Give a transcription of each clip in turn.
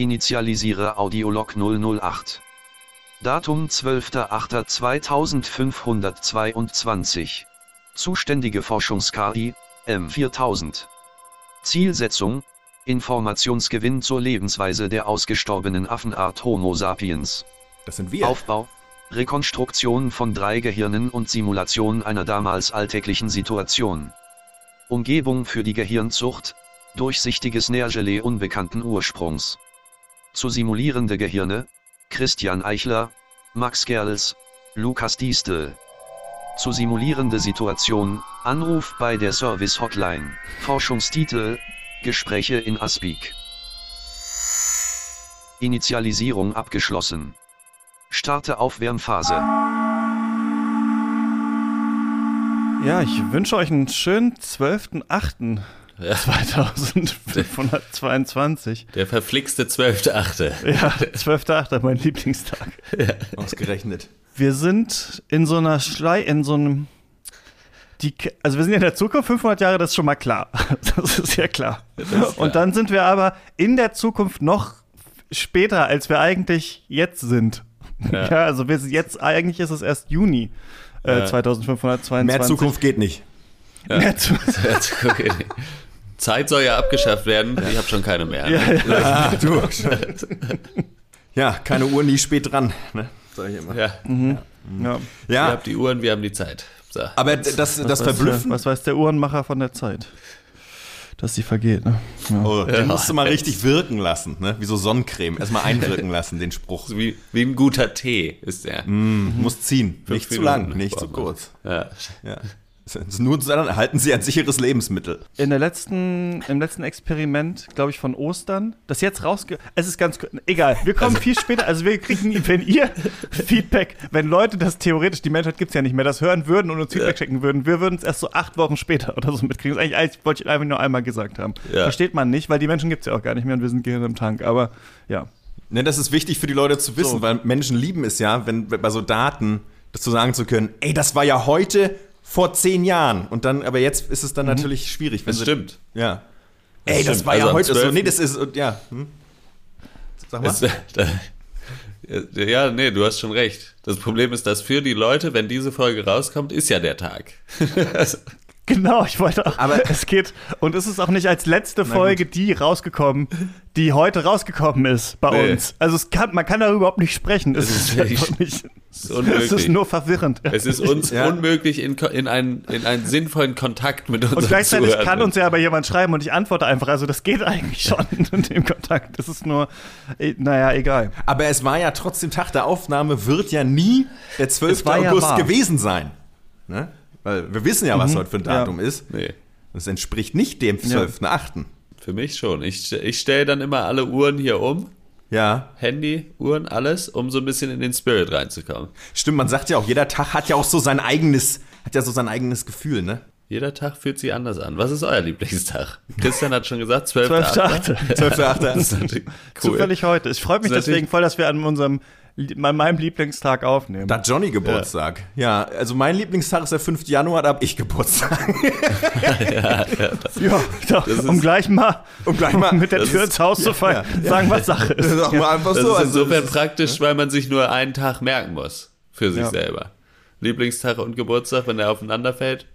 Initialisiere Audiolog 008. Datum 12.08.2522. Zuständige Forschungskadi, M4000. Zielsetzung, Informationsgewinn zur Lebensweise der ausgestorbenen Affenart Homo sapiens. Das sind wir. Aufbau, Rekonstruktion von drei Gehirnen und Simulation einer damals alltäglichen Situation. Umgebung für die Gehirnzucht, durchsichtiges Nährgelee unbekannten Ursprungs. Zu simulierende Gehirne, Christian Eichler, Max Gerls, Lukas Diestel. Zu simulierende Situation, Anruf bei der Service Hotline, Forschungstitel, Gespräche in Aspik. Initialisierung abgeschlossen. Starte Aufwärmphase. Ja, ich wünsche euch einen schönen 12.8. 2522. Der verflixte 12.8. Ja, 12.8. mein Lieblingstag. Ausgerechnet. Wir sind in so einer Schlei, in so einem. Die, also wir sind ja in der Zukunft 500 Jahre, das ist schon mal klar. Das ist ja klar. Und dann sind wir aber in der Zukunft noch später, als wir eigentlich jetzt sind. Ja, Ja. also wir sind jetzt, eigentlich ist es erst Juni äh, Ja. 2522. Mehr Zukunft geht nicht. Mehr zu Okay. Zeit soll ja abgeschafft werden. Ich habe schon keine mehr. ja, ja. Du. ja, keine Uhr nie spät dran. Ne? Sag ich immer. Ja. ja. Ihr Ja, habt die Uhren, wir haben die Zeit. So. aber das, das Was weiß der- Verblüffen. Was weiß der Uhrenmacher von der Zeit? Dass sie vergeht, ne? Ja. Oh, den Ja. musst du mal richtig wirken lassen, ne? Wie so Sonnencreme. Erstmal einwirken lassen, den Spruch. Wie, wie ein guter Tee ist der. Mm, Muss ziehen. Fünf Nicht zu Minuten lang, nicht zu kurz. Ja. Ja. Nur dann erhalten sie ein sicheres Lebensmittel. In der letzten, im letzten Experiment, glaube ich, von Ostern, das jetzt rausge... Es ist ganz... Egal, wir kommen viel später. Also wir kriegen, wenn ihr Feedback, wenn Leute das theoretisch, die Menschheit gibt es ja nicht mehr, das hören würden und uns Feedback schicken würden, wir würden es erst so acht Wochen später oder so mitkriegen. Das ist eigentlich, eigentlich wollte ich einfach nur einmal gesagt haben. Ja. Versteht man nicht, weil die Menschen gibt es ja auch gar nicht mehr und wir sind Gehirn im Tank. Aber ja. Ne, das ist wichtig für die Leute zu wissen, So. weil Menschen lieben es ja, wenn bei so Daten das zu sagen zu können, ey, das war ja heute vor zehn Jahren. Und dann, aber jetzt ist es dann natürlich schwierig. Wenn Das sie- stimmt. Ja. Das ey, das stimmt. war Also ja heute so. 12. Nee, das ist, ja. Hm? Sag mal. Es, da, ja, nee, du hast schon recht. Das Problem ist, dass für die Leute, wenn diese Folge rauskommt, ist ja der Tag. Genau, ich wollte auch. Aber- es geht. Und es ist auch nicht als letzte Folge die rausgekommen, die heute rausgekommen ist bei Nee. uns. Also es kann, man kann darüber überhaupt nicht sprechen. Es Es ist ist, nicht. ist. Es ist nur verwirrend. Es ist uns Ja. unmöglich, in, in, einen, in einen sinnvollen Kontakt mit unseren und gleichzeitig Zuhörern. kann uns ja aber jemand schreiben und ich antworte einfach. Also das geht eigentlich schon in dem Kontakt. Das ist nur, eh, naja, egal. Aber es war ja trotzdem Tag der Aufnahme, wird ja nie der 12. Es war ja August wahr. gewesen sein. Ne? Weil wir wissen ja, was heute für ein ja. Datum ist. Nee, Das entspricht nicht dem 12.8. für mich schon. Ich, ich stelle dann immer alle Uhren hier um. Ja, Handy, Uhren, alles, um so ein bisschen in den Spirit reinzukommen. stimmt. Man sagt ja auch, jeder Tag hat ja auch so sein eigenes, hat ja so sein eigenes Gefühl, ne? Jeder Tag fühlt sich anders an. Was ist euer Lieblingstag? Christian hat schon gesagt, 12. 12.8. 12.8. Das ist natürlich cool. Zufällig heute. Ich freue mich deswegen voll, dass wir an unserem, an meinem Lieblingstag aufnehmen. Da hat Johnny Geburtstag. Ja. also mein Lieblingstag ist der 5. Januar, da hab ich Geburtstag. Ja, doch, ist- um gleich mal Um gleich mal- mit der Tür ist- ins Haus zu fallen, sagen, was Sache Das ist ist. auch mal einfach Das so. ist also insofern das ist- praktisch, weil man sich nur einen Tag merken muss für sich Ja. selber. Lieblingstag und Geburtstag, wenn der aufeinander fällt.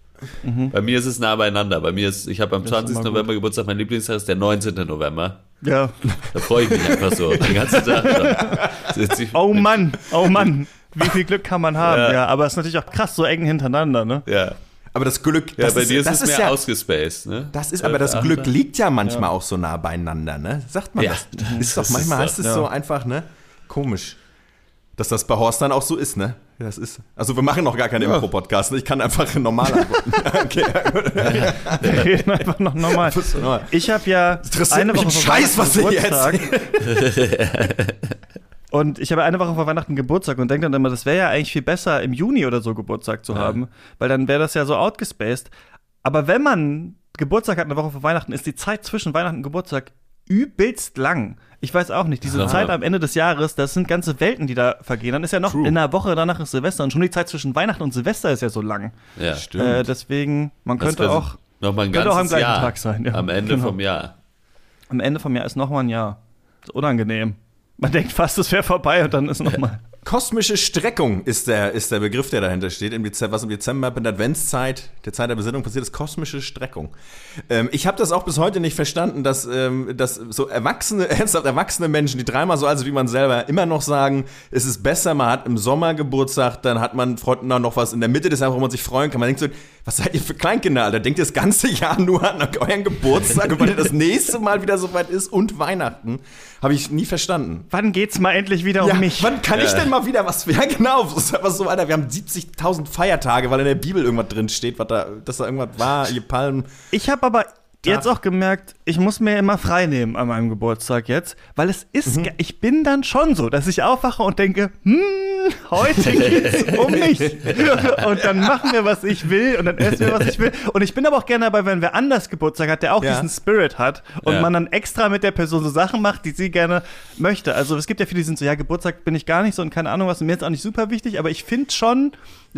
Mhm. Bei mir ist es nah beieinander. Bei mir ist, ich habe am ist 20. immer gut. November Geburtstag, mein Lieblingstag ist der 19. November. Ja. Da freue ich mich einfach so den ganzen Tag Oh Mann, oh Mann. Wie viel Glück kann man haben? Ja, Ja. aber es ist natürlich auch krass, so eng hintereinander, ne? Ja, aber das Glück, ja das bei ist, dir ist das es ist mehr ja, ausgespaced. Ne? Das ist, aber das 12.8.. Glück liegt ja manchmal auch so nah beieinander, ne? Sagt man Ja, das? das Ist doch, ist manchmal heißt es Ja. so einfach, ne? Komisch. Dass das bei Horst dann auch so ist, ne? Ja, Das ist. Also wir machen noch gar keinen Impro-Podcast. ne? Ich kann einfach normal antworten. okay, ja. Wir reden einfach noch normal. Ich habe ja eine Woche Scheiß, was Geburtstag. Und ich habe eine Woche vor Weihnachten Geburtstag und denke dann immer, das wäre ja eigentlich viel besser, im Juni oder so Geburtstag zu haben, weil dann wäre das ja so outgespaced. Aber wenn man Geburtstag hat eine Woche vor Weihnachten, ist die Zeit zwischen Weihnachten und Geburtstag übelst lang. Ich weiß auch nicht, diese Ja. Zeit am Ende des Jahres, das sind ganze Welten, die da vergehen. Dann ist ja noch True. in einer Woche danach ist Silvester und schon die Zeit zwischen Weihnachten und Silvester ist ja so lang. Ja. Äh, deswegen, man Das könnte auch noch mal ein könnte ganzes auch am gleichen Jahr Tag sein, ja. am Ende Genau. vom Jahr. am Ende vom Jahr ist noch mal ein Jahr. unangenehm. Man denkt fast, es wäre vorbei und dann ist nochmal. Kosmische Streckung ist der, ist der Begriff, der dahinter steht. Im Dezember, was im Dezember in der Adventszeit, der Zeit der Besinnung passiert, ist kosmische Streckung. Ähm, ich habe das auch bis heute nicht verstanden, dass, ähm, dass so erwachsene, ernsthaft erwachsene Menschen, die dreimal so alt sind wie man selber, immer noch sagen, es ist besser, man hat im Sommer Geburtstag, dann hat man Freunden noch was in der Mitte des Jahres, wo man sich freuen kann. Man denkt so, was seid ihr für Kleinkinder, Alter? Denkt ihr das ganze Jahr nur an euren Geburtstag und wann ihr das nächste Mal wieder so weit ist und Weihnachten? Habe ich nie verstanden. Wann geht's mal endlich wieder um mich? Wann kann ich denn mal wieder was? Ja, genau. Einfach so, Alter. Wir haben 70.000 Feiertage, weil in der Bibel irgendwas drin steht, was da, dass da irgendwas war. Ihr Palmen. Ich habe aber jetzt auch gemerkt, ich muss mir immer frei nehmen an meinem Geburtstag jetzt, weil es ist, Mhm. ich bin dann schon so, dass ich aufwache und denke, hm, heute geht's um mich. Und dann machen wir, was ich will und dann essen wir, was ich will. Und ich bin aber auch gerne dabei, wenn wer anders Geburtstag hat, der auch Ja. diesen Spirit hat und Ja. man dann extra mit der Person so Sachen macht, die sie gerne möchte. Also es gibt ja viele, die sind so, ja, Geburtstag bin ich gar nicht so und keine Ahnung was, und mir ist auch nicht super wichtig, aber ich finde schon,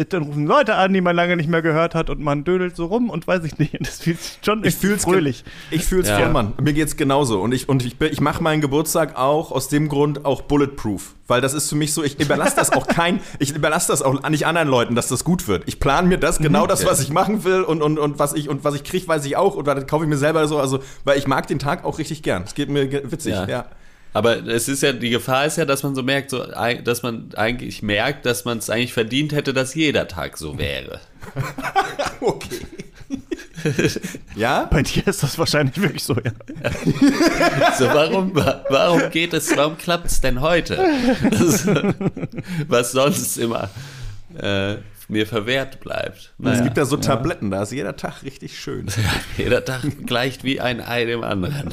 dann rufen Leute an, die man lange nicht mehr gehört hat und man dödelt so rum und weiß ich nicht. Das fühlt sich schon Ich fühl's fröhlich. Ich fühl's Ja. voll, Mann. Mir geht's genauso. Und ich, und ich, bin- ich mache meinen Geburtstag auch aus dem Grund auch bulletproof. Weil das ist für mich so, ich überlasse das auch kein, ich überlasse das auch nicht anderen Leuten, dass das gut wird. Ich plane mir das, genau das, was ich machen will und, und, und was ich, und was ich kriege, weiß ich auch. Und das kaufe ich mir selber so. Also, weil ich mag den Tag auch richtig gern. Es geht mir witzig, ja. Ja. Aber es ist ja, die Gefahr ist ja, dass man so merkt, so, dass man eigentlich merkt, dass man es eigentlich verdient hätte, dass jeder Tag so wäre. Okay. ja? Bei dir ist das wahrscheinlich wirklich so, ja. So, warum, wa- warum geht es, warum klappt es denn heute? Das, was sonst immer äh, mir verwehrt bleibt. Es Naja, gibt da so Tabletten, da ist jeder Tag richtig schön. jeder Tag gleicht wie ein Ei dem anderen.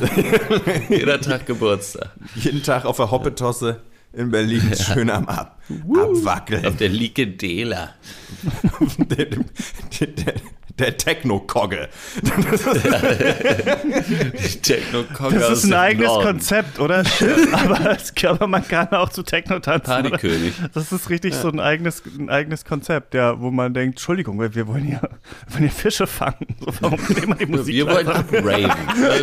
jeder Tag Geburtstag. Jeden Tag auf der Hoppetosse in Berlin schön am Ab Abwackeln. Auf der Likedela. der, der, der, der Techno-Kogge. Die Techno-Cocker Das ist ein eigenes Norden. Konzept, oder? aber, aber man kann auch zu Techno tanzen. Partykönig. Das ist richtig so ein eigenes, ein eigenes Konzept, ja, wo man denkt, Entschuldigung, wir wir wollen ja, wir wollen ja Fische fangen. So, warum nehmen wir die Musik? Wir wollen. Ja,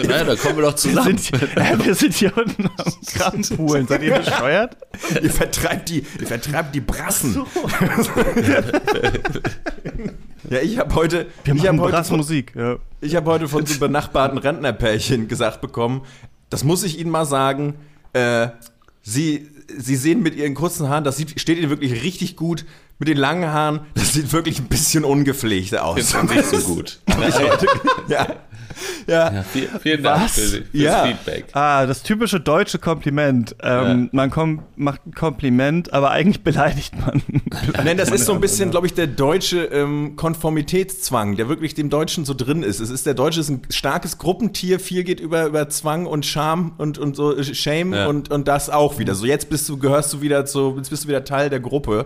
na, da kommen wir doch wir zusammen. sind, äh, wir sind hier unten am Krabbenpoolen. Seid ihr bescheuert? Ihr vertreibt die, ihr vertreibt die Brassen. Ja, ich habe heute, Wir ich hab machen heute, von, Musik. Ja. ich hab heute von so benachbarten Rentnerpärchen gesagt bekommen, das muss ich Ihnen mal sagen, äh, Sie, Sie sehen mit Ihren kurzen Haaren, das sieht, steht Ihnen wirklich richtig gut. Mit den langen Haaren, das sieht wirklich ein bisschen ungepflegt aus. Ist schon nicht so gut. ja. Ja. Ja, vielen, vielen Dank Was? für, fürs Ja. Feedback. Ah, das typische deutsche Kompliment. Ähm, Man kom macht ein Kompliment, aber eigentlich beleidigt man. Nein, das ist so ein bisschen, glaube ich, der deutsche ähm, Konformitätszwang, der wirklich dem Deutschen so drin ist. Es ist der Deutsche ist ein starkes Gruppentier, viel geht über, über Zwang und Scham und, und so äh, Shame Ja. und, und das auch wieder. So jetzt bist du, gehörst du wieder zu, jetzt bist du wieder Teil der Gruppe.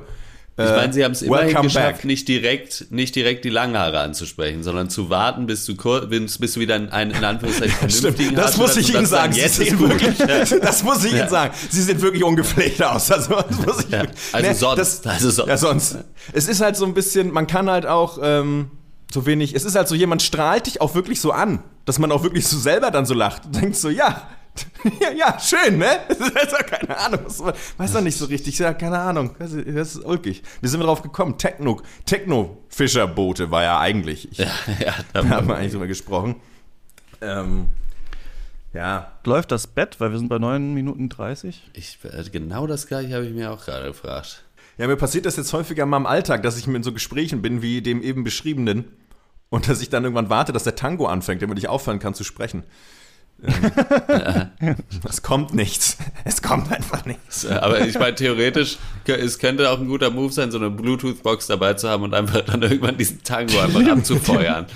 Ich meine, sie haben es immerhin welcome geschafft, back. nicht direkt, nicht direkt die Langhaare anzusprechen, sondern zu warten, bis du, bis, bis du wieder einen, in Anführungszeichen, vernünftigen das muss ich Ihnen sagen. Jetzt ist wirklich, das muss ich Ihnen sagen. Sie sehen wirklich ungepflegt aus. Also, das ich, Ja, also sonst, also sonst. Ja, sonst. Es ist halt so ein bisschen, man kann halt auch ähm, so wenig, es ist halt so, jemand strahlt dich auch wirklich so an, dass man auch wirklich so selber dann so lacht und denkt so, ja, ja, ja, schön, ne? Das ist also keine Ahnung, was, weiß noch nicht so richtig, ja, keine Ahnung, das ist, das ist ulkig. Wie sind wir drauf gekommen? Techno, Techno-Fischerboote war ja eigentlich, ich, Ja, ja, da da, haben wir eigentlich drüber gesprochen. Ähm, ja, Läuft das Bett, weil wir sind bei 9 Minuten 30. ich, äh, genau das gleiche habe ich mir auch gerade gefragt. Ja, mir passiert das jetzt häufiger mal im Alltag, dass ich in so Gesprächen bin wie dem eben beschriebenen und dass ich dann irgendwann warte, dass der Tango anfängt, damit ich aufhören kann zu sprechen. Ähm, es kommt nichts. Es kommt einfach nichts. Aber ich meine, theoretisch, es könnte auch ein guter Move sein, so eine Bluetooth-Box dabei zu haben und einfach dann irgendwann diesen Tango einfach abzufeuern.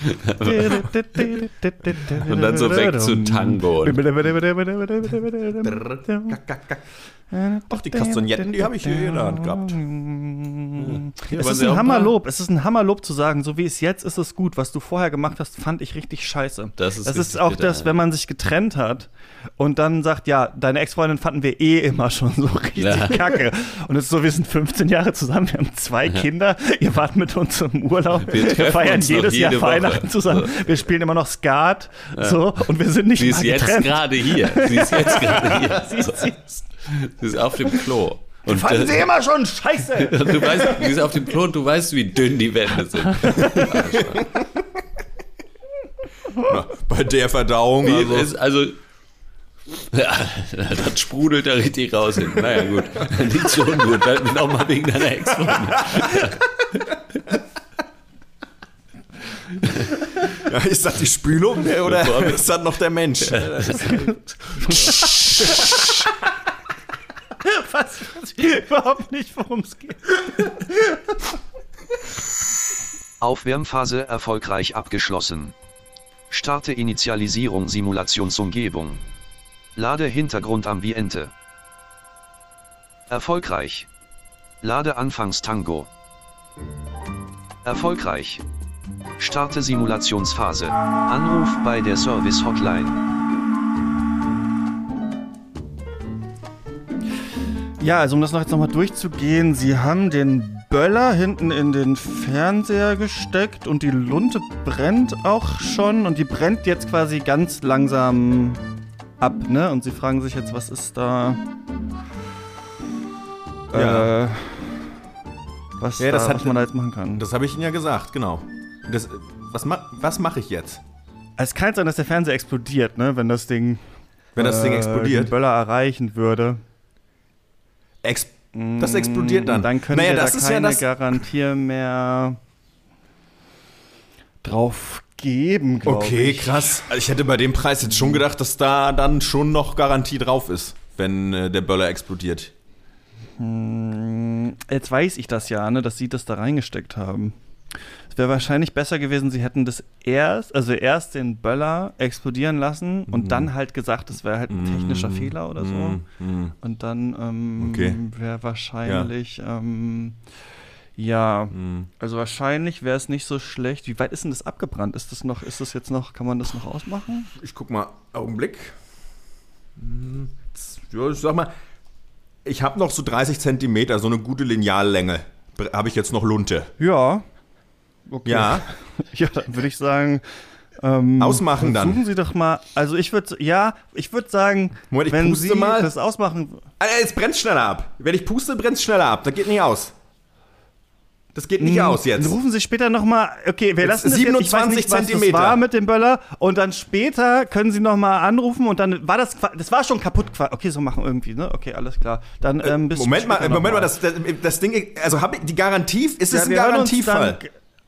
Und dann so weg zu Tango. Ach, die Kastagnetten, die habe ich hier in der Hand gehabt. Es waren ist sie auch ein Hammerlob. Es ist ein Hammerlob zu sagen, so wie es jetzt ist, ist gut. Was du vorher gemacht hast, fand ich richtig scheiße. Das ist das ist auch bitter, das, ja. wenn man sich getrennt hat und dann sagt, ja, deine Ex-Freundin fanden wir eh immer schon so richtig Ja. kacke. Und es ist so, wir sind 15 Jahre zusammen, wir haben zwei Kinder, ihr wart mit uns im Urlaub, Wir wir, feiern jedes Jahr Woche. Weihnachten zusammen, wir spielen immer noch Skat, so, und wir sind nicht Sie ist mal jetzt getrennt. gerade hier. Sie ist jetzt gerade hier. Sie ist- sie ist- Sie ist auf dem Klo. Und, Fanden sie äh, immer schon scheiße. du weißt, sie ist auf dem Klo und du weißt, wie dünn die Wände sind. Na, bei der Verdauung, also, ist, also, ja, das sprudelt da richtig raus hin. Naja, gut. Nicht so ungut. Nochmal wegen deiner Ex-Freundin. ja, ist das die Spülung äh, oder ist das noch der Mensch? Was, was überhaupt nicht, worum es geht. Aufwärmphase erfolgreich abgeschlossen. Starte Initialisierung Simulationsumgebung. Lade Hintergrundambiente. Erfolgreich. Lade Anfangstango. Erfolgreich. Starte Simulationsphase. Anruf bei der Service Hotline. Ja, also um das noch jetzt nochmal durchzugehen, sie haben den Böller hinten in den Fernseher gesteckt und die Lunte brennt auch schon und die brennt jetzt quasi ganz langsam ab, ne? Und sie fragen sich jetzt, was ist da. Ja. Äh, was, Ja, das da, hat- was man da jetzt machen kann. Das habe ich Ihnen ja gesagt, genau. Das, äh, was was mache ich jetzt? es kann sein, dass der Fernseher explodiert, ne? Wenn das Ding. Wenn das Ding äh, explodiert? Den Böller erreichen würde. Ex das explodiert dann. Dann können naja, wir das da ist keine ja das. Garantie mehr drauf geben, glaube Okay, ich. krass. Also Ich hätte bei dem Preis jetzt schon gedacht, dass da dann schon noch Garantie drauf ist, wenn äh, der Böller explodiert. Jetzt weiß ich das ja, ne, dass sie das da reingesteckt haben. Es wäre wahrscheinlich besser gewesen, sie hätten das erst, also erst den Böller explodieren lassen Mhm. und dann halt gesagt, das wäre halt ein technischer Fehler oder so. Mm, Und dann ähm, Okay. wäre wahrscheinlich, ähm, ja, mm. also wahrscheinlich wäre es nicht so schlecht. Wie weit ist denn das abgebrannt? Ist das noch, ist das jetzt noch, kann man das noch ausmachen? Ich guck mal, Augenblick. Hm, Ja, ich sag mal, ich habe noch so 30 Zentimeter, so eine gute Lineallänge. Habe ich jetzt noch Lunte. Ja. Okay. Ja, Ja, dann würde ich sagen. Ähm, Ausmachen dann. Versuchen Sie doch mal. Also ich würde, ja, ich würde sagen, Moment, ich wenn Sie mal. das ausmachen. Alter, es brennt schneller ab. Wenn ich puste, brennt es schneller ab. Das geht nicht aus. Das geht nicht aus jetzt. Dann rufen Sie später noch mal. Okay, wir Jetzt lassen das jetzt. Ich weiß 27 nicht, was das war mit dem Böller. Und dann später können Sie noch mal anrufen und dann war das, das war schon kaputt. Okay, so machen irgendwie, ne? Okay, alles klar. Dann ähm, bis Moment mal, noch Moment mal, das, das, Ding, also habe ich die Garantie, ist es Ja, ein uns Garantiefall?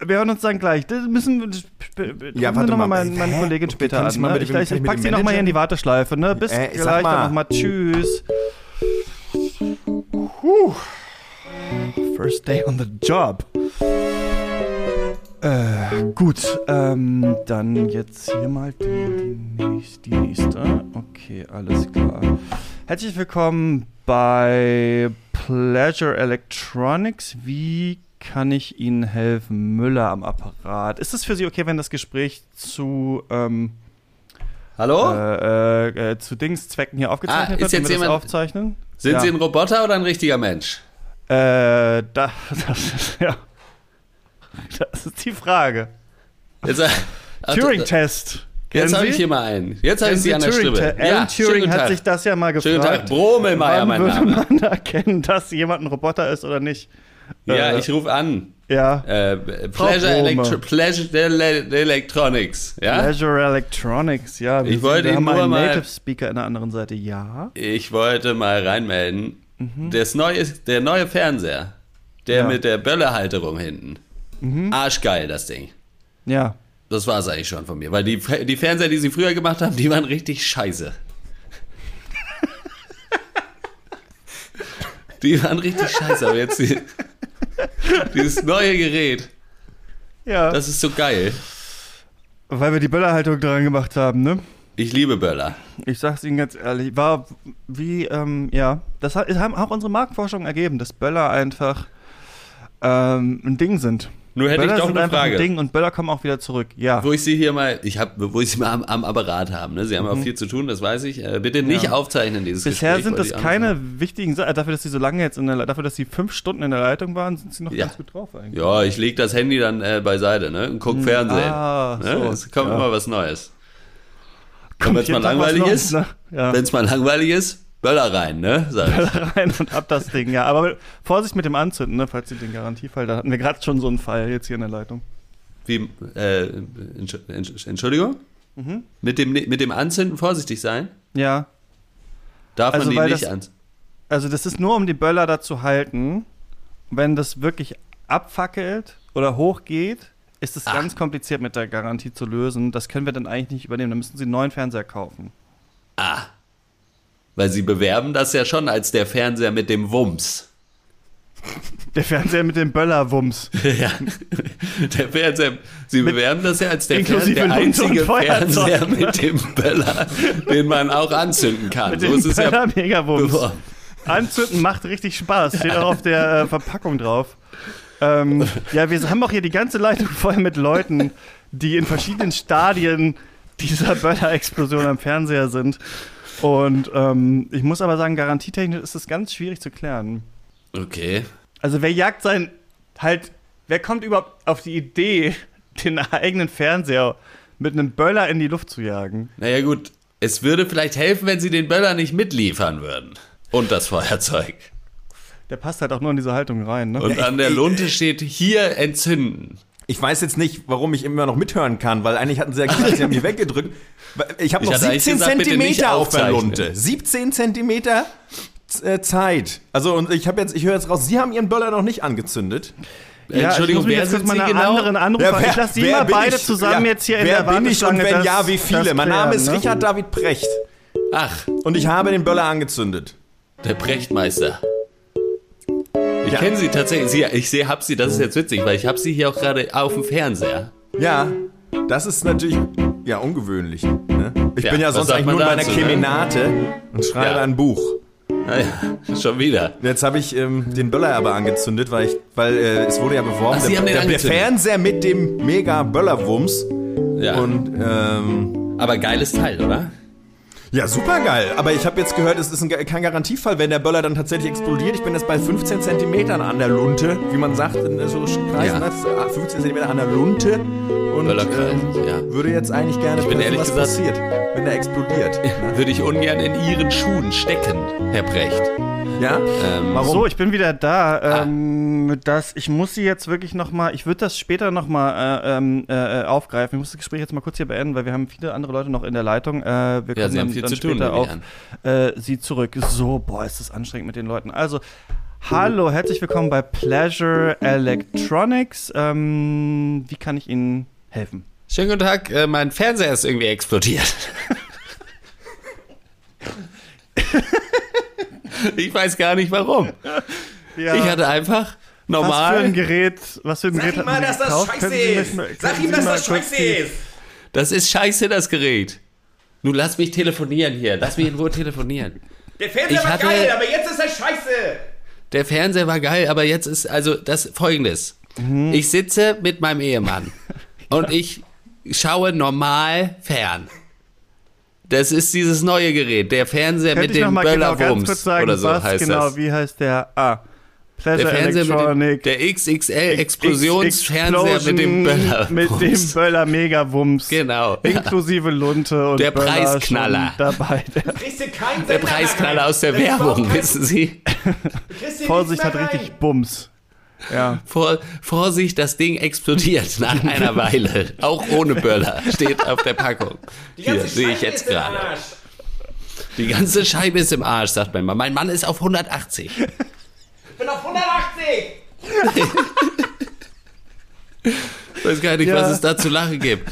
Wir hören uns dann gleich. Das müssen wir. Ja, warte noch mal. mal meine, Hä? Kollegin später an. ich mal Ne? Ich, ich, ich pack Sie noch mal hier in die Warteschleife. Ne? Bis Äh, gleich. mal. Dann noch mal Tschüss. Puh. First day on the job. Äh, gut, ähm, dann jetzt hier mal die, die, nächste, die nächste. Okay, alles klar. Herzlich willkommen bei Pleasure Electronics. Wie kann ich Ihnen helfen? Müller am Apparat. Ist es für Sie okay, wenn das Gespräch zu, ähm, Hallo? äh, äh, äh, zu Dingszwecken hier aufgezeichnet Ah, ist wird? jetzt jemand- aufzeichnen? Sind ja. Sie ein Roboter oder ein richtiger Mensch? Äh, da, das ist, ja. Das ist die Frage. Jetzt, äh, Turing-Test. Jetzt Kennen habe ich hier mal einen. Jetzt habe ich Sie an der Turing Stimme. Alan schönen Turing hat sich das ja mal gefragt. Schönen Tag. Bromelmeier, mein würde Name. man erkennen, dass jemand ein Roboter ist oder nicht? Ja, Äh, ich rufe an. Ja. Äh, Pleasure. Electro Pleasure Ele Electronics. Ja? Pleasure Electronics, ja. wir Ich wollte wir haben nur einen mal- Native Speaker in der anderen Seite, ja. Ich wollte mal reinmelden. Das neue, der neue Fernseher, der Mhm. Ja. mit der Böllehalterung hinten. Mhm. Arschgeil, das Ding. Ja. Das war es eigentlich schon von mir. Weil die, die Fernseher, die sie früher gemacht haben, die waren richtig scheiße. die waren richtig scheiße. Aber jetzt die, dieses neue Gerät, Ja. das ist so geil. Weil wir die Böllerhaltung dran gemacht haben, ne? Ich liebe Böller. Ich sag's Ihnen ganz ehrlich, war wie, ähm, ja, das hat, haben auch unsere Marktforschung ergeben, dass Böller einfach ähm, ein Ding sind. Nur hätte Böller ich doch sind eine einfach Frage. ein Ding und Böller kommen auch wieder zurück. Ja. Wo ich Sie hier mal, ich hab, wo ich Sie mal am, am Apparat haben. Ne? Sie haben auch viel zu tun, das weiß ich. Äh, bitte nicht Mhm. Ja. aufzeichnen, dieses Bisher Gespräch. sind das keine anfangen. wichtigen Sachen. Dafür, dass sie so lange jetzt in der, dafür, dass sie fünf Stunden in der Leitung waren, sind sie noch Ja. ganz gut drauf eigentlich. Ja, ich leg das Handy dann äh, beiseite ne? und guck Fernsehen. ah, ne? so, Es kommt ja. immer was Neues. Kommt wenn's mal jeden Tag was langweilig ist, ne? Wenn es mal langweilig ist, Böller rein, ne? Ich. rein und ab das Ding, ja. Aber Vorsicht mit dem Anzünden, ne, falls Sie den Garantiefall, da hatten wir gerade schon so einen Fall jetzt hier in der Leitung. Wie, äh, Entsch- Entsch- Entschuldigung? Mhm. Mit, dem, mit dem Anzünden vorsichtig sein? Ja, Darf Also, man die nicht das- anzünden? also das ist nur, um die Böller da zu halten. Wenn das wirklich abfackelt oder hochgeht, ist es ganz kompliziert mit der Garantie zu lösen. Das können wir dann eigentlich nicht übernehmen. Dann müssen Sie einen neuen Fernseher kaufen. Ah. Weil sie bewerben das ja schon als der Fernseher mit dem Wumms. Der Fernseher mit dem Böllerwumms. ja. Der Fernseher, sie bewerben das ja als der, Fernseher, der einzige. Fernseher mit dem Böller, den man auch anzünden kann. Mit so dem ist es ja beworben. Anzünden macht richtig Spaß. Steht auch auf der äh, Verpackung drauf. Ähm, ja, wir haben auch hier die ganze Leitung voll mit Leuten, die in verschiedenen Stadien dieser Böller-Explosion am Fernseher sind. Und ähm, ich muss aber sagen, garantietechnisch ist es ganz schwierig zu klären. Okay. Also wer jagt sein, halt, wer kommt überhaupt auf die Idee, den eigenen Fernseher mit einem Böller in die Luft zu jagen? Naja gut, es würde vielleicht helfen, wenn sie den Böller nicht mitliefern würden. Und das Feuerzeug. Der passt halt auch nur in diese Haltung rein, ne? Und an der Lunte steht hier entzünden. Ich weiß jetzt nicht, warum ich immer noch mithören kann, weil eigentlich hatten sie ja gesagt, sie haben mich weggedrückt. Ich habe noch hatte eigentlich 17 gesagt, bitte nicht Zentimeter auf der. Lunte. 17 Zentimeter äh, Zeit. Also und ich habe jetzt, ich höre jetzt raus, Sie haben Ihren Böller noch nicht angezündet. Entschuldigung, ich muss mich wer jetzt sind Sie einen genau? anderen Anruf Ja, machen. Ich lasse Sie wer mal bin beide ich? zusammen Ja, jetzt hier in wer der bin ich und Warteschlange wenn das- ja, wie viele? Mein Name ist ne? Richard David Precht Ach, und ich habe den Böller angezündet. der Prechtmeister. Ich Ja. kenne sie tatsächlich. Sie, ich sehe, hab sie, das ist jetzt witzig, weil ich habe sie hier auch gerade auf dem Fernseher. Ja, das ist natürlich ja ungewöhnlich. Ne? Ich Ja, bin ja sonst eigentlich nur in meiner dazu, ne? Kemenate und schreibe Ja. ein Buch. Naja, schon wieder. Jetzt habe ich ähm, den Böller aber angezündet, weil ich, weil äh, es wurde ja beworben, Ach, der, der, der. Fernseher mit dem mega Böllerwumms. Ja. Und ähm, Aber geiles Teil, oder? Ja, super geil. Aber ich habe jetzt gehört, es ist ein, kein Garantiefall, wenn der Böller dann tatsächlich explodiert. Ich bin jetzt bei 15 Zentimetern an der Lunte, wie man sagt in so Kreisen. Ja. ne? 15 Zentimeter an der Lunte. Und ähm, ja. würde jetzt eigentlich gerne bin wissen, ehrlich was gesagt- passiert, wenn der explodiert. Würde ich ungern in Ihren Schuhen stecken, Herr Precht. Ja? Ähm, Warum? So, ich bin wieder Ah. da. Ähm, das, ich muss sie jetzt wirklich noch mal, ich würde das später noch mal äh, ähm, äh, aufgreifen. Ich muss das Gespräch jetzt mal kurz hier beenden, weil wir haben viele andere Leute noch in der Leitung. Äh, wir Ja, kommen dann, dann später auf an. äh, sie zurück. So, boah, ist das anstrengend mit den Leuten. Also, hallo, herzlich willkommen bei Pleasure Electronics. Ähm, wie kann ich Ihnen helfen? Schönen guten Tag, äh, mein Fernseher ist irgendwie explodiert. ich weiß gar nicht warum. Ja. Ich hatte einfach was für ein normal. Gerät, was für ein Gerät ihm mal, dass das gekauft? scheiße ist. mal- Sag ihm, dass das scheiße die- ist. Das ist scheiße, das Gerät. Nun lass mich telefonieren hier. Lass mich in Ruhe telefonieren. Der Fernseher Ich war hatte- geil, aber jetzt ist er scheiße. Der Fernseher war geil, aber jetzt ist also das folgendes. Mhm. Ich sitze mit meinem Ehemann und ich schaue normal fern. Das ist dieses neue Gerät, der Fernseher Könnte mit dem genau Böllerwumms kurz sagen, oder so was heißt genau, das. wie heißt der? Ah, Pleasure Der Fernseher mit dem, Electronic. der XXL Explosionsfernseher mit dem Explosion Böllerwumms. Mit dem Böller Megawumms. Genau. Ja. Inklusive Lunte und Der Böller Preisknaller. dabei. Der Der Preisknaller aus der Werbung, wissen Sie? Vorsicht hat richtig Bums. Ja. Vor, Vorsicht, das Ding explodiert nach einer Weile. Auch ohne Böller. Steht auf der Packung. Hier, sehe ich jetzt gerade. Die ganze Scheibe ist im Arsch, sagt mein Mann. Mein Mann ist auf 180. Ich bin auf 180. Ich weiß gar nicht, Ja. was es da zu lachen gibt.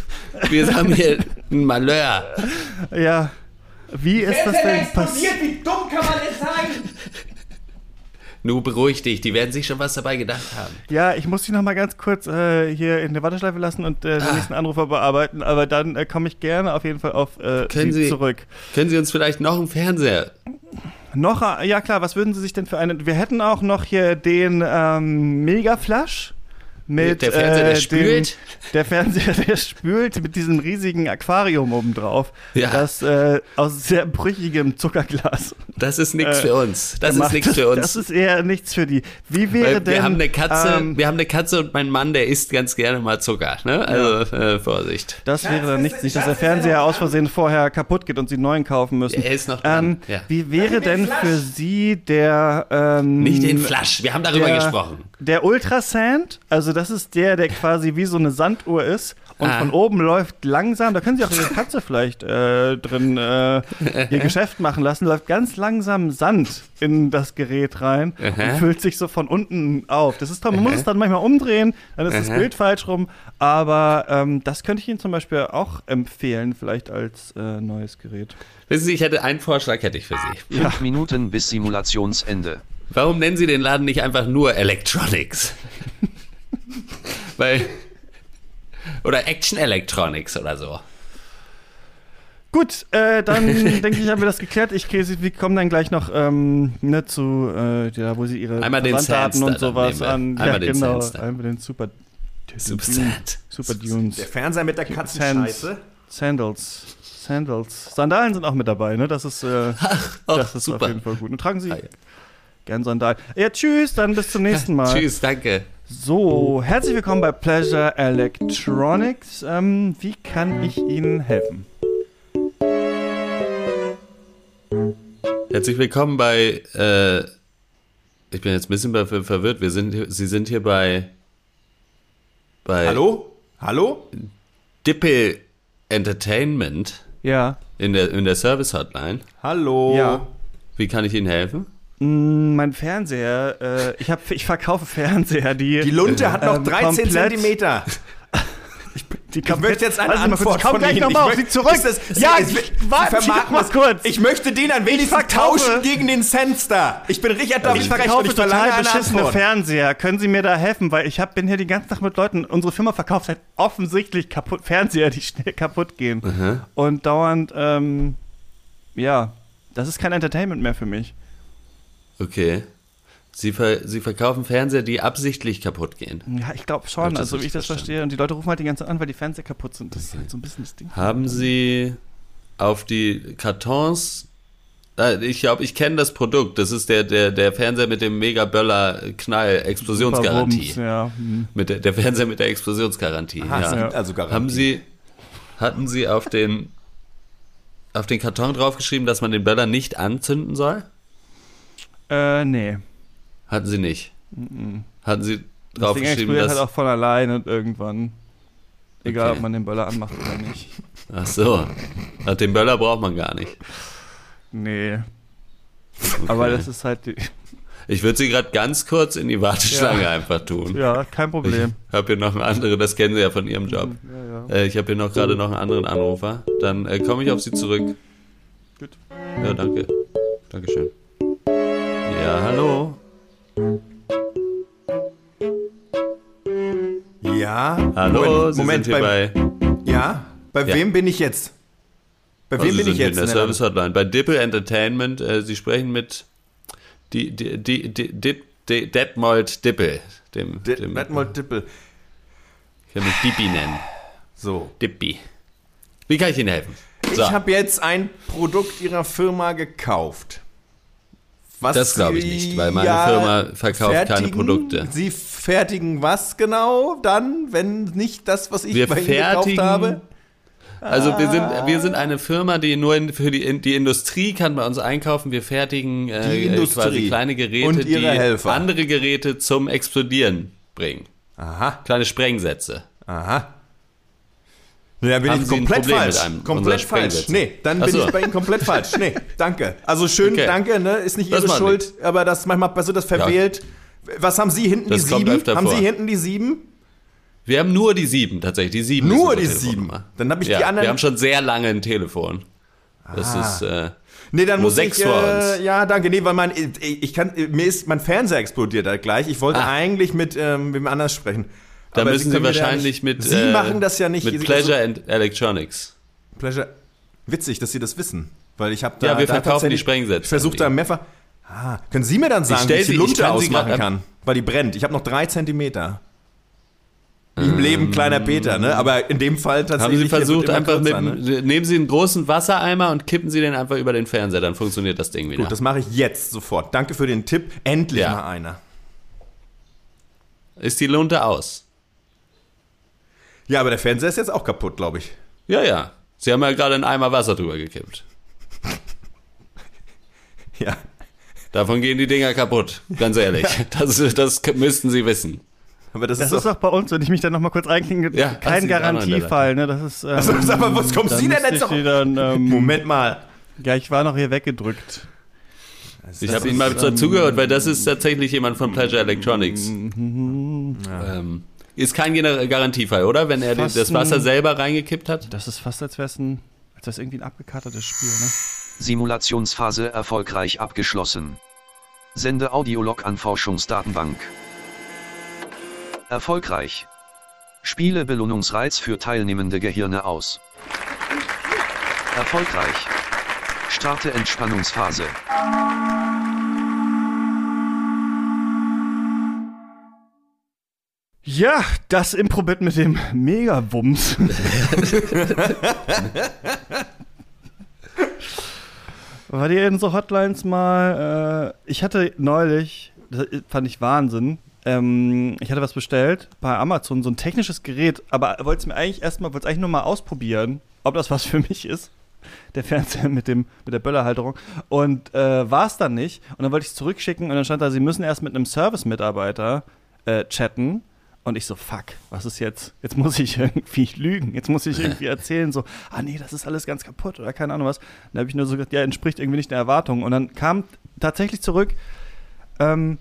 Wir haben hier ein Malheur. Ja. Wie ist das denn passiert? Wie dumm kann man denn sein? Nur beruhig dich, die werden sich schon was dabei gedacht haben. Ja, ich muss dich noch mal ganz kurz äh, hier in der Warteschleife lassen und äh, den Ah. nächsten Anrufer bearbeiten, aber dann äh, komme ich gerne auf jeden Fall auf äh, Sie Sie- zurück. Können Sie uns vielleicht noch einen Fernseher? Noch, äh, ja klar, was würden Sie sich denn für einen, wir hätten auch noch hier den ähm, Mega-Flash mit Der Fernseher, der äh, spült? Dem, der Fernseher, der spült mit diesem riesigen Aquarium obendrauf. Ja. Das äh, aus sehr brüchigem Zuckerglas. Das ist nichts Äh, für uns. Das ist nichts für uns. Das ist eher nichts für die. Wie wäre Weil denn. wir haben eine Katze, ähm, wir haben eine Katze und mein Mann, der isst ganz gerne mal Zucker. Ne? Also äh, Vorsicht. das wäre dann nichts, nicht, dass der Fernseher aus Versehen vorher kaputt geht und Sie einen neuen kaufen müssen. Er ist noch dran, ähm, ja. Wie wäre denn für Sie der. Ähm, Nicht den Flash. Wir haben darüber der, gesprochen. Der Ultrasand, also das ist der, der quasi wie so eine Sanduhr ist und Ah. von oben läuft langsam, da können Sie auch Ihre Katze vielleicht äh, drin äh, ihr Geschäft machen lassen, läuft ganz langsam Sand in das Gerät rein Aha. und füllt sich so von unten auf. Das ist toll, man muss es dann manchmal umdrehen, dann ist das Aha. Bild falsch rum, aber ähm, das könnte ich Ihnen zum Beispiel auch empfehlen, vielleicht als äh, neues Gerät. Wissen Sie, ich hätte einen Vorschlag hätte ich für Sie. Fünf Minuten bis Simulationsende. Warum nennen Sie den Laden nicht einfach nur Electronics? Weil oder Action Electronics oder so. Gut, äh, dann denke ich, haben wir das geklärt. Ich, wir kommen dann gleich noch ähm, ne, zu, äh, ja, wo sie ihre Einmal Sans und sowas an. wir. ja, Einmal den genau. Sans da. Einmal den Super, Super sad. Super Dunes. Der Fernseher mit der Katzenscheiße. Sandals. Sandals. Sandalen sind auch mit dabei, ne? Das ist, äh, Oh, das ist super. auf jeden Fall gut. Und tragen Sie Ah, ja. Gern Sandalen. Ja, tschüss, dann bis zum nächsten Mal. Tschüss, danke. So, herzlich willkommen bei Pleasure Electronics. Ähm, wie kann ich Ihnen helfen? Herzlich willkommen bei. Äh, ich bin jetzt ein bisschen ver- verwirrt. Wir sind, hier- Sie sind hier bei. Bei Hallo? Hallo? Dippel Entertainment Ja. in der, in der Service Hotline. Hallo? Ja. Wie kann ich Ihnen helfen? Mm, Mein Fernseher, äh, ich, hab, ich verkaufe Fernseher, die. Die Lunte hat noch Ähm, 13 komplett- Zentimeter. die Ich möchte jetzt eine mal kurz, Antwort ich komm von gleich nochmal auf Ich Sie zurück. Das- ja, ich, Sie warte, mal kurz. Ich möchte den ein wenig verkaufe- tauschen gegen den Fenster. Ich bin Richard David ich verkaufe ich total beschissene Antwort. Fernseher. Können Sie mir da helfen? Weil ich hab, bin hier den ganzen Tag mit Leuten. Unsere Firma verkauft halt offensichtlich kaputt, Fernseher, die schnell kaputt gehen. Und dauernd, ähm, ja, das ist kein Entertainment mehr für mich. Okay. Sie, ver Sie verkaufen Fernseher, die absichtlich kaputt gehen. Ja, ich glaube schon, das also wie ich das verstanden. verstehe. Und die Leute rufen halt die ganze Zeit an, weil die Fernseher kaputt sind. Das ist halt so ein bisschen das Ding. Haben Sie auf die Kartons. Äh, Ich glaube, ich kenne das Produkt. Das ist der, der, der Fernseher mit dem Mega-Böller-Knall-Explosionsgarantie. Ja. hm. Mit der, der Fernseher mit der Explosionsgarantie. Aha, ja. also Garantie. Haben Sie, hatten Sie auf den, auf den Karton draufgeschrieben, dass man den Böller nicht anzünden soll? Äh, nee. Hatten Sie nicht. Hatten Sie Das draufgeschrieben, explodiert dass. halt auch von alleine und irgendwann. Egal, Okay. ob man den Böller anmacht oder nicht. Ach so. Ach, Den Böller braucht man gar nicht. Nee. Aber das ist halt. Die, Ich würde Sie gerade ganz kurz in die Warteschlange Ja. einfach tun. ja, kein Problem. Ich habe hier noch einen anderen, das kennen Sie ja von Ihrem Job. Ja, ja. Äh, ich habe hier noch gerade noch einen anderen Anrufer. Dann äh, komme ich auf Sie zurück. Gut. Ja, danke. Dankeschön. Ja, hallo. Ja. Hallo, Moment, Sie Moment sind hier bei, bei, ja. Bei Ja. wem bin ich jetzt? Bei also wem Sie bin ich jetzt? in der Service Hotline. Bei Dipple Entertainment. Äh, Sie sprechen mit die, die, die, die, die, die Detmold Dippel. Dem, D- dem, Detmold Dippel. ich kann mich Dippi nennen. So. Dippi. Wie kann ich Ihnen helfen? So. Ich habe jetzt ein Produkt Ihrer Firma gekauft. Was Das glaube ich nicht, weil meine Firma verkauft keine fertigen. Produkte. Sie fertigen was genau dann, wenn nicht das, was ich Wir bei Ihnen gekauft habe? Also wir sind, wir sind eine Firma, die nur in, für die, die Industrie kann bei uns einkaufen. Wir fertigen äh, äh, quasi kleine Geräte, und ihre die Helfer. andere Geräte zum Explodieren bringen. Aha, Kleine Sprengsätze. aha. Ja, bin Haben ich komplett falsch. komplett falsch. Nee, dann Ach bin ich bei Ihnen komplett falsch. Nee, danke. Also schön, Okay. danke, ne? Ist nicht Das Ihre Schuld, aber das manchmal passiert das verwählt. Was haben Sie hinten Das die sieben? Haben vor. Sie hinten die sieben? Wir haben nur die sieben tatsächlich. Die sieben Nur die sieben? Dann habe ich ja, die anderen. Wir haben schon sehr lange ein Telefon. Das Ah. ist, äh, Nee, dann Nur muss sechs ich, äh, ja, danke. Nee, weil mein, ich kann, mir ist, mein Fernseher explodiert da gleich. Ich wollte Ah. eigentlich mit, ähm, mit wem anders sprechen. Da Aber müssen Sie da wahrscheinlich mit. Sie äh, machen das ja nicht. Mit Sie- Pleasure and Electronics. Pleasure. Witzig, dass Sie das wissen. Weil ich habe da. Ja, wir da verkaufen die Sprengsätze. Ich versuche da mehrfach. Ah, können Sie mir dann sagen, wie stell ich die sie- ich Lunte kann sie ausmachen kann? Weil die brennt. Ich habe noch drei Zentimeter. Wie im Leben kleiner Peter, ne? Aber in dem Fall tatsächlich. Haben Sie versucht, einfach mit. ne? Nehmen Sie einen großen Wassereimer und kippen Sie den einfach über den Fernseher, dann funktioniert das Ding wieder. Gut, das mache ich jetzt sofort. Danke für den Tipp. Endlich Ja. mal einer. ist die Lunte aus? Ja, aber der Fernseher ist jetzt auch kaputt, glaube ich. Ja, ja. Sie haben ja gerade einen Eimer Wasser drüber gekippt. Ja. Davon gehen die Dinger kaputt, ganz ehrlich. Das, das müssten Sie wissen. Aber das, Das ist ist doch. bei uns, wenn ich mich dann nochmal kurz einklinge, Ja, kein Garantiefall. Ne? Das ist, ähm, Also, sag mal, was kommen Sie denn jetzt noch- Dann, ähm, Moment mal. Ja, ich war noch hier weggedrückt. Ich habe Ihnen mal dazugehört, weil das ist tatsächlich jemand von Pleasure Electronics. Mhm. Ähm, ist kein Gener- Garantiefall, oder? Wenn er Fast das Wasser ein- selber reingekippt hat? Das ist fast, als wäre es ein, als wär's irgendwie ein abgekartetes Spiel. Ne? Simulationsphase erfolgreich abgeschlossen. Sende Audiolog an Forschungsdatenbank. Erfolgreich. Spiele Belohnungsreiz für teilnehmende Gehirne aus. Erfolgreich. Starte Entspannungsphase. Ja, das Improbit mit dem Megawumms. War die in so Hotlines mal? Äh, ich hatte neulich, das fand ich Wahnsinn. Ähm, ich hatte was bestellt bei Amazon, so ein technisches Gerät, aber wollte es mir eigentlich erstmal, wollte es eigentlich nur mal ausprobieren, ob das was für mich ist. Der Fernseher mit, dem, mit der Böllerhalterung. Und äh, war es dann nicht. Und dann wollte ich es zurückschicken und dann stand da, sie müssen erst mit einem Service-Mitarbeiter äh, chatten. Und ich so, fuck, was ist jetzt? Jetzt muss ich irgendwie lügen. Jetzt muss ich irgendwie erzählen, so, ah nee, das ist alles ganz kaputt oder keine Ahnung was. Dann habe ich nur so gesagt, ja, entspricht irgendwie nicht der Erwartung. Und dann kam tatsächlich zurück, ähm,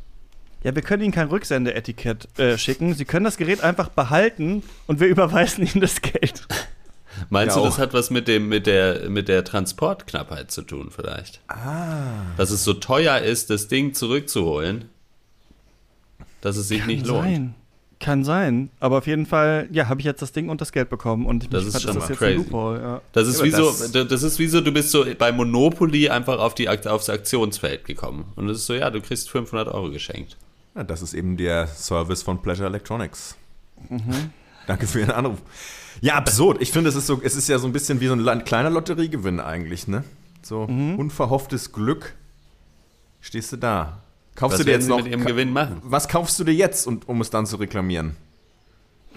ja, wir können Ihnen kein Rücksendeetikett äh, schicken. Sie können das Gerät einfach behalten und wir überweisen Ihnen das Geld. Meinst Ja, du, das auch. hat was mit, dem, mit, der, mit der Transportknappheit zu tun, vielleicht? Ah. Dass es so teuer ist, das Ding zurückzuholen, dass es sich nicht lohnt. sein. Kann sein. Aber auf jeden Fall, ja, habe ich jetzt das Ding und das Geld bekommen. Und ich Das ist fand, schon das jetzt crazy. ein Loophole. Ja. Das ist, Ja, wie aber so, das- das ist wie so, du bist so bei Monopoly einfach auf die, aufs Aktionsfeld gekommen. Und es ist so, ja, du kriegst 500 Euro geschenkt. Ja, das ist eben der Service von Pleasure Electronics. Mhm. Danke für Ihren Anruf. Ja, absurd. Ich finde, es ist so, es ist ja so ein bisschen wie so ein kleiner Lotteriegewinn eigentlich, ne? So Mhm. unverhofftes Glück. Stehst du da? Kaufst Was du dir jetzt noch? mit ihrem Gewinn machen? Was kaufst du dir jetzt, und, um es dann zu reklamieren?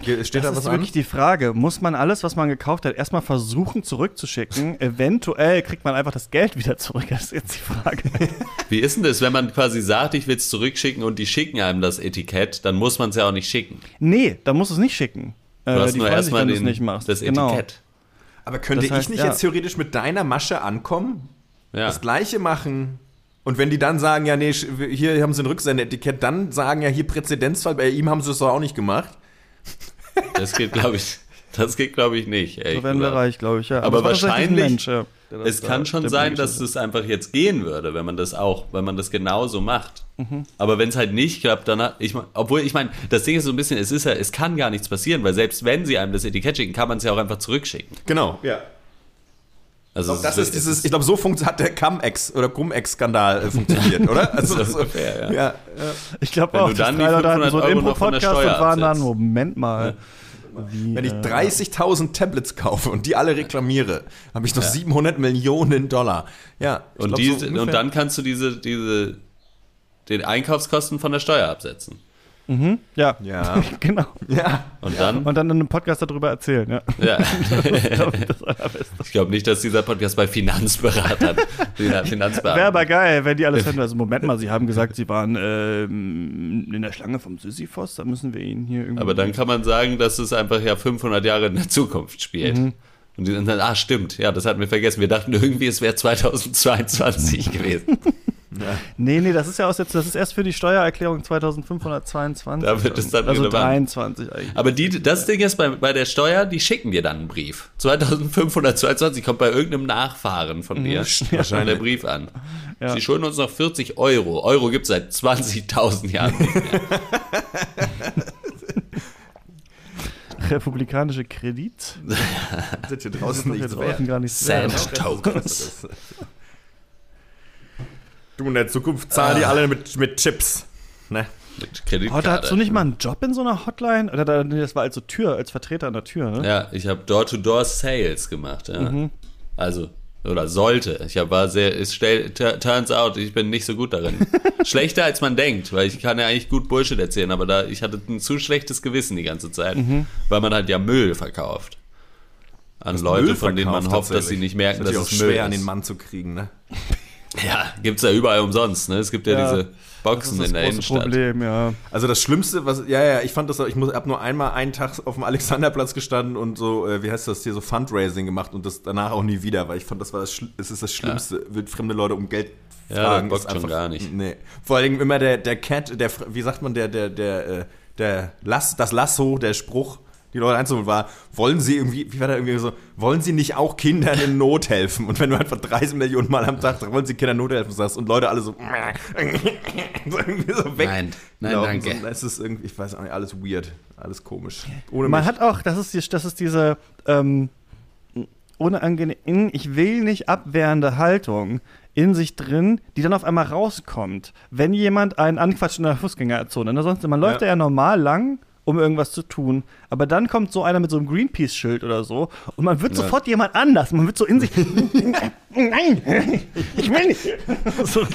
Steht Das da was ist an? wirklich die Frage. Muss man alles, was man gekauft hat, erstmal versuchen zurückzuschicken? Eventuell kriegt man einfach das Geld wieder zurück. Das ist jetzt die Frage. Wie ist denn das, wenn man quasi sagt, ich will es zurückschicken und die schicken einem das Etikett, dann muss man es ja auch nicht schicken. nee, dann musst du es nicht schicken. Du Äh, hast nur erstmal das Genau. Etikett. Aber könnte Das heißt, ich nicht ja. jetzt theoretisch mit deiner Masche ankommen, Ja. das gleiche machen? Und wenn die dann sagen, ja, nee, hier haben sie ein Rücksendeetikett, dann sagen ja hier Präzedenzfall, bei ihm haben sie es doch auch nicht gemacht. Das geht, glaube ich, das geht, glaube ich, nicht. So werden wir reich, glaube ich. Ja. Aber ein wahrscheinlich- Mensch, ja, Es kann schon sein, dass es einfach jetzt gehen würde, wenn man das auch, wenn man das genauso macht. Mhm. Aber wenn es halt nicht klappt, dann hat- ich mein, obwohl ich meine, das Ding ist so ein bisschen, es ist ja, es kann gar nichts passieren, weil selbst wenn sie einem das Etikett schicken, kann man es ja auch einfach zurückschicken. Genau, ja. Also Das es ist dieses, ich glaube, so hat der Cum-Ex oder Cum-Ex-Skandal äh, funktioniert, oder? Also, So ungefähr, ja. ja. Ich glaube Wenn auch, du dann die drei Leute hatten 500 so einen Impro-Podcast und Steuer waren dann, absetzt. Moment mal. Wie, Wenn ich äh, 30.000 Tablets kaufe und die alle reklamiere, habe ich noch 700 Millionen Dollar. Ja. Und, glaub, diese, so und dann kannst du diese, diese, den Einkaufskosten von der Steuer absetzen. Ja, Ja. genau. Ja. Und dann, Und dann in einem Podcast darüber erzählen, ja. ja. Das ist das Allerbeste. Ich glaube nicht, dass dieser Podcast bei Finanzberatern, Finanzbeamten. Wäre aber geil, wenn die alles hätten. Also, Moment mal, Sie haben gesagt, Sie waren ähm, in der Schlange vom Sisyphos, da müssen wir Ihnen hier irgendwie. Aber dann kann man sagen, dass es einfach ja 500 Jahre in der Zukunft spielt. Mhm. Und die dann, ah, stimmt, ja, das hatten wir vergessen. Wir dachten irgendwie, es wäre 2022 gewesen. Nee, nee, das ist ja aus jetzt, das ist erst für die Steuererklärung 2522. Da wird es dann also relevant. 23 eigentlich. Aber die, das Ding ist bei, bei der Steuer, die schicken dir dann einen Brief. 2522 kommt bei irgendeinem Nachfahren von dir wahrscheinlich der Brief an. Ja. Sie schulden uns noch 40 Euro. Euro gibt es seit 20.000 Jahren nicht mehr. Republikanische Kredit. Sind hier draußen nichts wert. draußen gar nichts wert. Sand Tokens. Du, in der Zukunft zahlen die alle mit, mit Chips. Ne? Mit Oh, Kreditkarte. da hast du nicht mal einen Job in so einer Hotline? Oder da, nee, das war als so Tür, als Vertreter an der Tür, ne? Ja, ich habe Door-to-Door-Sales gemacht. Ja. Mhm. Also, oder sollte. Ich hab, war sehr, es stell, turns out, ich bin nicht so gut darin. Schlechter als man denkt, weil ich kann ja eigentlich gut Bullshit erzählen, aber da, ich hatte ein zu schlechtes Gewissen die ganze Zeit, Mhm. weil man halt ja Müll verkauft. An Leute, Müll von denen man hofft, dass sie nicht merken, ist dass es auch Müll schwer an ist. den Mann zu kriegen, ne? Ja, gibt's ja überall umsonst, ne? Es gibt ja, Ja, diese Das Boxen ist das in der große Innenstadt. Problem, ja. Also das Schlimmste, was, ja, ja, ich fand das, ich muss, hab nur einmal einen Tag auf dem Alexanderplatz gestanden und so, äh, wie heißt das hier, so Fundraising gemacht und das danach auch nie wieder, weil ich fand, das war das, es ist das Schlimmste, wird fremde Leute um Geld Ja, fragen. das ist bockt schon gar nicht. Nee. Vor allem immer der, der Cat, der, wie sagt man, der, der, der, äh, der Lass, das Lasso, der Spruch, die Leute einzuholen war, wollen sie irgendwie, wie war da irgendwie so, wollen sie nicht auch Kindern in Not helfen? Und wenn du einfach 30 Millionen Mal am Tag wollen sie Kindern in Not helfen sagst und Leute alle so, so irgendwie so weg. Nein, nein, danke. So, es ist irgendwie, ich weiß auch nicht, alles weird, alles komisch. Ohne Man mich. hat auch, das ist, die, das ist diese ähm, unangenehm, ich will nicht abwehrende Haltung in sich drin, die dann auf einmal rauskommt, wenn jemand einen anquatscht in der Fußgängerzone. Ne? Sonst, man läuft Ja. ja. ja normal lang, um irgendwas zu tun, aber dann kommt so einer mit so einem Greenpeace-Schild oder so und man wird sofort jemand anders. Man wird so in sich, nein, ich will nicht. So, so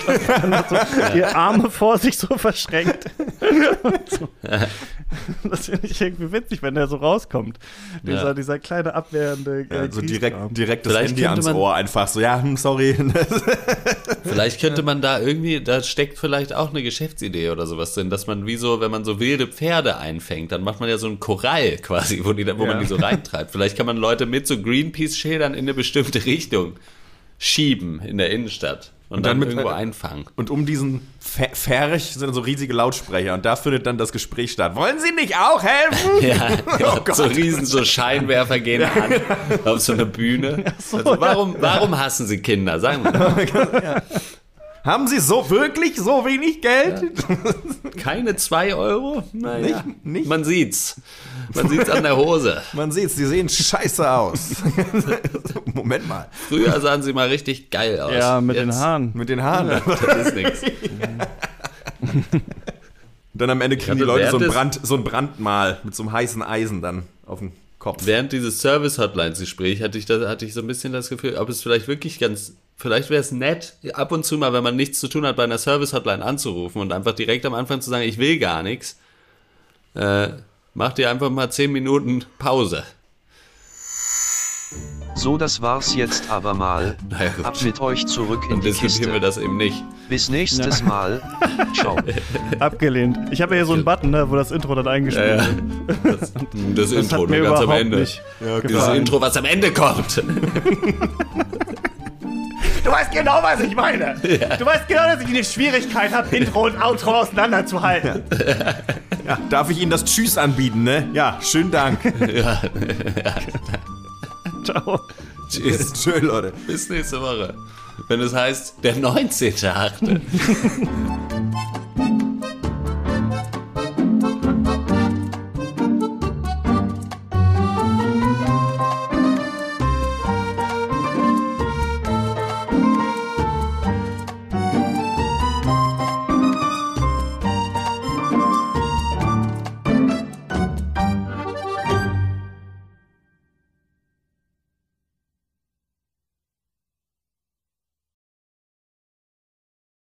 die Arme vor sich so verschränkt. So. Das finde ich irgendwie witzig, wenn der so rauskommt. Dieser, Ja. dieser kleine abwehrende ja, so direkt, direkt das Vielleicht Handy ans Ohr einfach so, ja, hm, sorry. Vielleicht könnte man da irgendwie, da steckt vielleicht auch eine Geschäftsidee oder sowas drin, dass man wie so, wenn man so wilde Pferde einfängt, dann macht man ja so einen Korall quasi, wo, die, wo man Ja. die so reintreibt. Vielleicht kann man Leute mit so Greenpeace-Schildern in eine bestimmte Richtung schieben in der Innenstadt und, Und dann, dann mit- irgendwo einfangen. Und um diesen Fer- Ferch sind so riesige Lautsprecher und da findet dann das Gespräch statt. Wollen Sie nicht auch helfen? Ja, Oh Gott. so riesen so Scheinwerfer gehen an auf so eine Bühne. also warum, warum hassen Sie Kinder? Sagen wir doch. Haben Sie so wirklich so wenig Geld? Keine zwei Euro? Naja, Nicht- nicht? Man sieht's. Man sieht's an der Hose. Man sieht's, die sehen scheiße aus. Moment mal. Früher sahen sie mal richtig geil aus. Ja, mit den Jetzt- Haaren. Mit den Haaren. Das ist nichts. Dann am Ende kriegen die Leute so ein, Brand, so ein Brandmal mit so einem heißen Eisen dann auf dem Kopf. Während dieses Service-Hotlines-Gespräch hatte ich, hatte ich so ein bisschen das Gefühl, ob es vielleicht wirklich ganz, vielleicht wäre es nett, ab und zu mal, wenn man nichts zu tun hat, bei einer Service-Hotline anzurufen und einfach direkt am Anfang zu sagen, ich will gar nichts. Äh, mach dir einfach mal 10 Minuten Pause. So das war's jetzt aber mal. Naja, gut. Ab mit euch zurück in Dann die diskutieren wir Kiste. das eben nicht. Bis nächstes Mal. Ciao. Abgelehnt. Ich habe ja hier so einen Button, ne, wo das Intro dann eingespielt Ja, wird. Das, das Intro, hat mir nur ganz am Ende. nicht Dieses gefallen. Intro, was am Ende kommt. Du weißt genau, was ich meine. Du weißt genau, dass ich eine Schwierigkeit habe, Intro und Outro auseinanderzuhalten. Ja, darf ich Ihnen das Tschüss anbieten, ne? Ja, schönen Dank. Ciao. Tschüss. Schön, Leute. Bis nächste Woche. Wenn es heißt, der 19.8.